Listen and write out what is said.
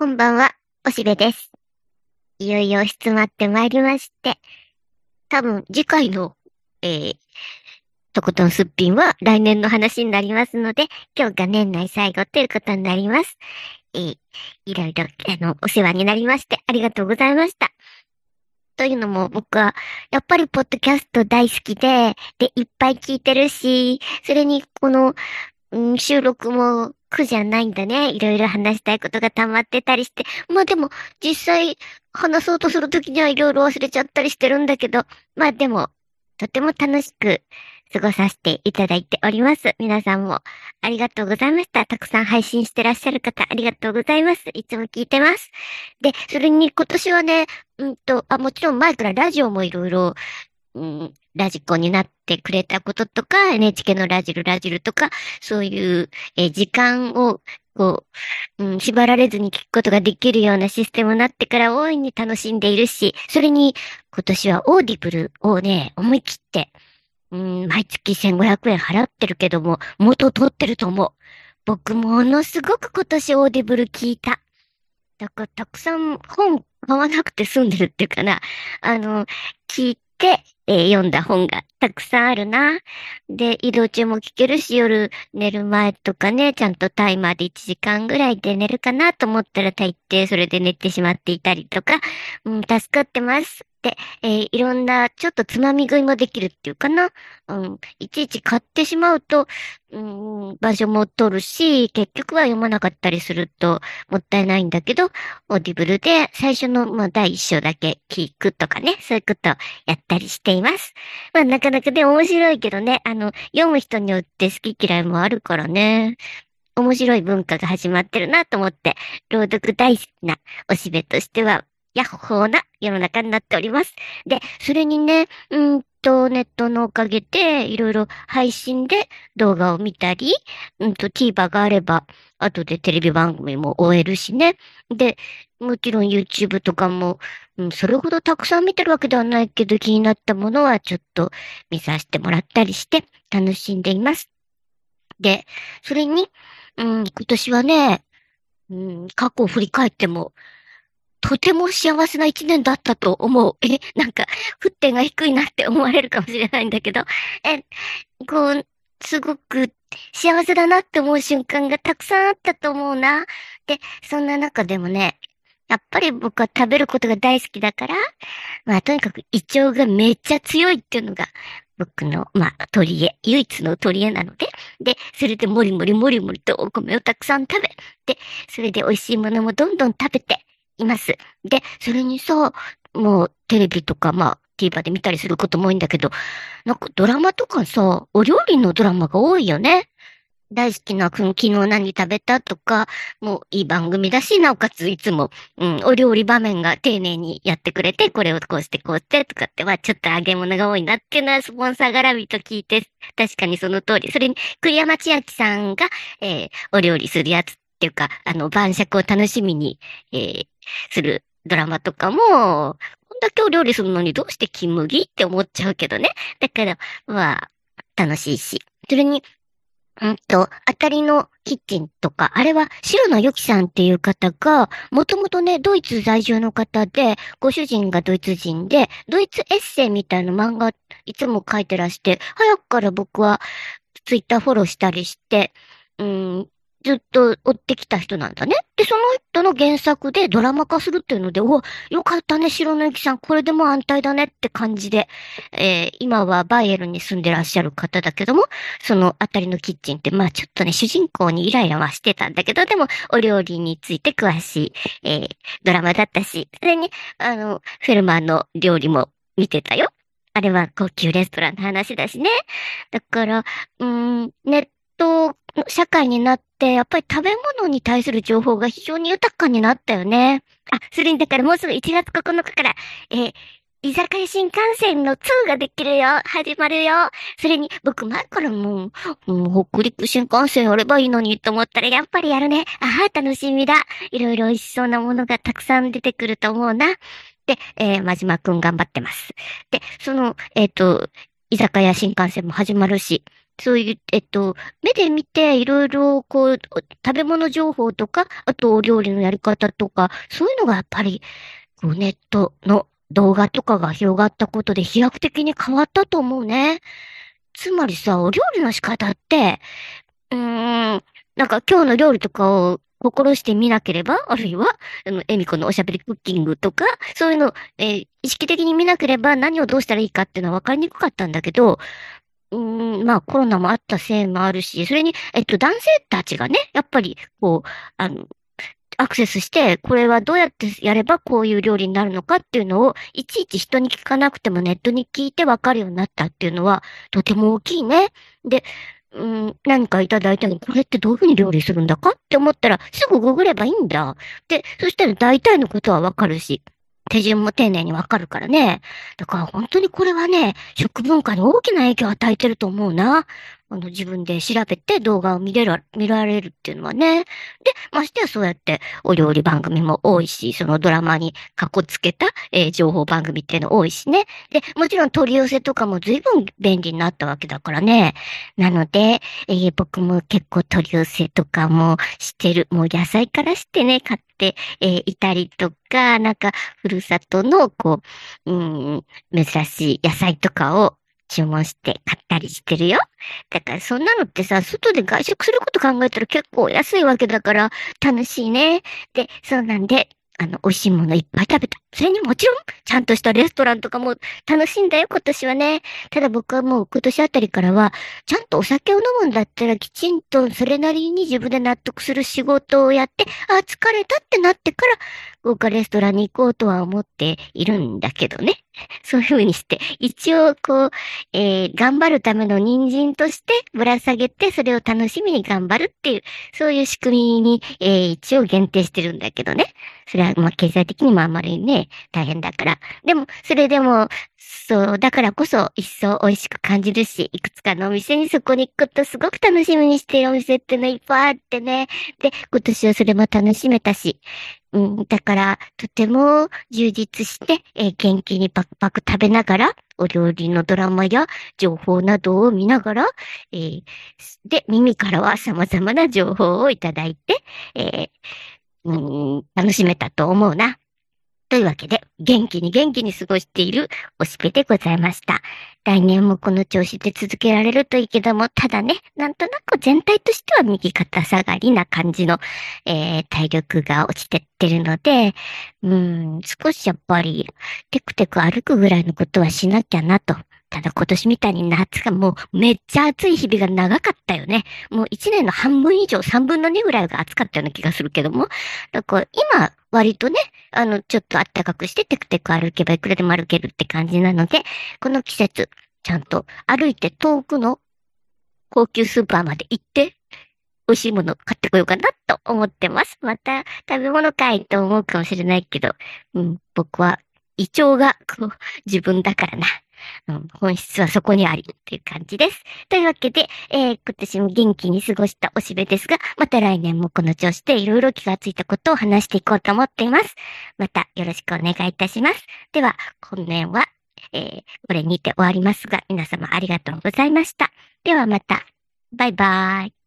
こんばんは、おしべです。いよいよ質まってまいりまして、多分次回の、えー、とことんすっぴんは来年の話になりますので、今日が年内最後ということになります。えー、いろいろ、あの、お世話になりまして、ありがとうございました。というのも僕は、やっぱりポッドキャスト大好きで、で、いっぱい聞いてるし、それにこの、うん、収録も苦じゃないんだね。いろいろ話したいことが溜まってたりして。まあでも、実際話そうとするときにはいろいろ忘れちゃったりしてるんだけど、まあでも、とても楽しく過ごさせていただいております。皆さんもありがとうございました。たくさん配信してらっしゃる方ありがとうございます。いつも聞いてます。で、それに今年はね、うんと、あ、もちろん前からラジオもいろいろ、radiko になってくれたこととか、NHK のラジルラジルとか、そういう、え時間を、こう、うん、縛られずに聞くことができるようなシステムになってから大いに楽しんでいるし、それに今年は Audible をね、思い切って、うん、毎月1500円払ってるけども、元取ってると思う。僕ものすごく今年 Audible 聞いた。だからたくさん本買わなくて済んでるっていうかな。あの、聞いて、えー読んだ本がたくさんあるな。で、移動中も聞けるし、夜寝る前とかね、ちゃんとタイマーで1時間ぐらいで寝るかなと思ったら大抵それで寝てしまっていたりとか、うん、助かってます。で、えーいろんな、ちょっとつまみ食いもできるっていうかな。うん、いちいち買ってしまうと、うん、場所も取るし、結局は読まなかったりするともったいないんだけど、 Audible で最初の、まあ、第一章だけ聞くとかね、そういうことやったりしています。まあ、なかなかで面白いけどね、あの、読む人によって好き嫌いもあるからね。面白い文化が始まってるなと思って、朗読大好きなおしべとしては、ヤッホーな世の中になっております。で、それにね、うんと、ネットのおかげで、いろいろ配信で動画を見たり、うんと、TVer があれば、後でテレビ番組も終えるしね。で、もちろん YouTube とかも、うん、それほどたくさん見てるわけではないけど、気になったものはちょっと見させてもらったりして、楽しんでいます。で、それに、うん、今年はね、うん、過去を振り返っても、とても幸せな一年だったと思う。え、なんか、沸点が低いなって思われるかもしれないんだけど、え、こう、すごく幸せだなって思う瞬間がたくさんあったと思うな。で、そんな中でもね、やっぱり僕は食べることが大好きだから、まあとにかく胃腸がめっちゃ強いっていうのが僕の、まあ取り柄、唯一の取り柄なので、で、それでもりもりもりもりとお米をたくさん食べ、で、それで美味しいものもどんどん食べています。で、それにさ、もうテレビとかまあ TVer で見たりすることも多いんだけど、なんかドラマとかさ、お料理のドラマが多いよね。大好きな、昨日何食べたとか、もういい番組だし、なおかついつも、うん、お料理場面が丁寧にやってくれて、これをこうしてこうしてとかっては、ちょっと揚げ物が多いなっていうのはスポンサー絡みと聞いて、確かにその通り。それに、栗山千明さんが、えーお料理するやつっていうか、あの、晩酌を楽しみに、えーするドラマとかも、こんだけお料理するのにどうして金麦って思っちゃうけどね。だから、まあ、楽しいし。それに、うんと、当たりのキッチンとか、あれは白野由紀さんっていう方が、もともとね、ドイツ在住の方で、ご主人がドイツ人で、ドイツエッセイみたいな漫画いつも書いてらして、早くから僕はツイッターフォローしたりして、うん、ずっと追ってきた人なんだね。で、その人の原作でドラマ化するっていうので、お、よかったね、白野由紀さん、これでも安泰だねって感じで、えー今はバイエルに住んでらっしゃる方だけども、そのあたりのキッチンって、まあちょっとね、主人公にイライラはしてたんだけど、でも、お料理について詳しい、えードラマだったし、それに、あの、フェルマーの料理も見てたよ。あれは高級レストランの話だしね。だから、うん、ネット社会になって、やっぱり食べ物に対する情報が非常に豊かになったよね。あ、それにだからもうすぐ1月9日から、えー居酒屋新幹線の2ができるよ。始まるよ。それに、僕前からもう、う北陸新幹線やればいいのにと思ったら、やっぱりやるね。ああ、楽しみだ。いろいろ美味しそうなものがたくさん出てくると思うな。で、えー、真島くん頑張ってます。で、その、えっ、と、居酒屋新幹線も始まるし、そういう、えっと、目で見ていろいろこう、食べ物情報とか、あとお料理のやり方とか、そういうのがやっぱり、こうネットの動画とかが広がったことで飛躍的に変わったと思うね。つまりさ、お料理の仕方って、うーん、なんか今日の料理とかを心してみなければ、あるいは、あの、エミコのおしゃべりクッキングとか、そういうの、えー、意識的に見なければ何をどうしたらいいかっていうのは分かりにくかったんだけど、うん、まあコロナもあったせいもあるし、それに、えっと、男性たちがね、やっぱり、こう、あの、アクセスして、これはどうやってやればこういう料理になるのかっていうのを、いちいち人に聞かなくてもネットに聞いてわかるようになったっていうのは、とても大きいね。で、うん、何かいただいたの、これってどういうふうに料理するんだかって思ったら、すぐググればいいんだ。で、そしたら大体のことはわかるし、手順も丁寧にわかるからね。だから本当にこれはね、食文化に大きな影響を与えてると思うな。あの、自分で調べて動画を見れる、見られるっていうのはね。で、ましてやそうやってお料理番組も多いし、そのドラマにかこつけた、えー、情報番組っていうの多いしね。で、もちろん取り寄せとかも随分便利になったわけだからね。なので、えー、僕も結構取り寄せとかもしてる。もう野菜からしてね、買って、えー、いたりとか、なんか、ふるさとの、こう、うん、珍しい野菜とかを注文して買ったりしてるよ。だからそんなのってさ、外で外食すること考えたら結構安いわけだから楽しいね。で、そうなんで、あの、美味しいものいっぱい食べた。それにもちろん、ちゃんとしたレストランとかも楽しいんだよ、今年はね。ただ僕はもう今年あたりからは、ちゃんとお酒を飲むんだったらきちんとそれなりに自分で納得する仕事をやって、あ、疲れたってなってから、豪華レストランに行こうとは思っているんだけどね。そういう風にして、一応こう、えー、頑張るための人参としてぶら下げて、それを楽しみに頑張るっていう、そういう仕組みに、えー、一応限定してるんだけどね。それは、ま、経済的にもあんまりね、大変だから。でも、それでも、そう、だからこそ一層美味しく感じるし、いくつかのお店にそこに行くとすごく楽しみにしてるお店ってのいっぱいあってね。で、今年はそれも楽しめたし。うん、だから、とても充実して、えー、元気にパクパク食べながら、お料理のドラマや情報などを見ながら、えー、で、耳からは様々な情報をいただいて、えー、うん、楽しめたと思うな。というわけで、元気に元気に過ごしているおしべでございました。来年もこの調子で続けられるといいけども、ただね、なんとなく全体としては右肩下がりな感じの、えー、体力が落ちてってるので、うん、少しやっぱり、テクテク歩くぐらいのことはしなきゃなと。ただ今年みたいに夏がもうめっちゃ暑い日々が長かったよね。もう一年の半分以上、三分の二ぐらいが暑かったような気がするけども。だから今、割とね、あの、ちょっと暖かくしてテクテク歩けばいくらでも歩けるって感じなので、この季節、ちゃんと歩いて遠くの高級スーパーまで行って、美味しいもの買ってこようかなと思ってます。また食べ物かいと思うかもしれないけど、うん、僕は胃腸がこう自分だからな。本質はそこにありっていう感じです。というわけで、えー、今年も元気に過ごしたおしべですが、また来年もこの調子でいろいろ気がついたことを話していこうと思っています。またよろしくお願いいたします。では、今年は、えー、これにて終わりますが、皆様ありがとうございました。ではまた。バイバーイ。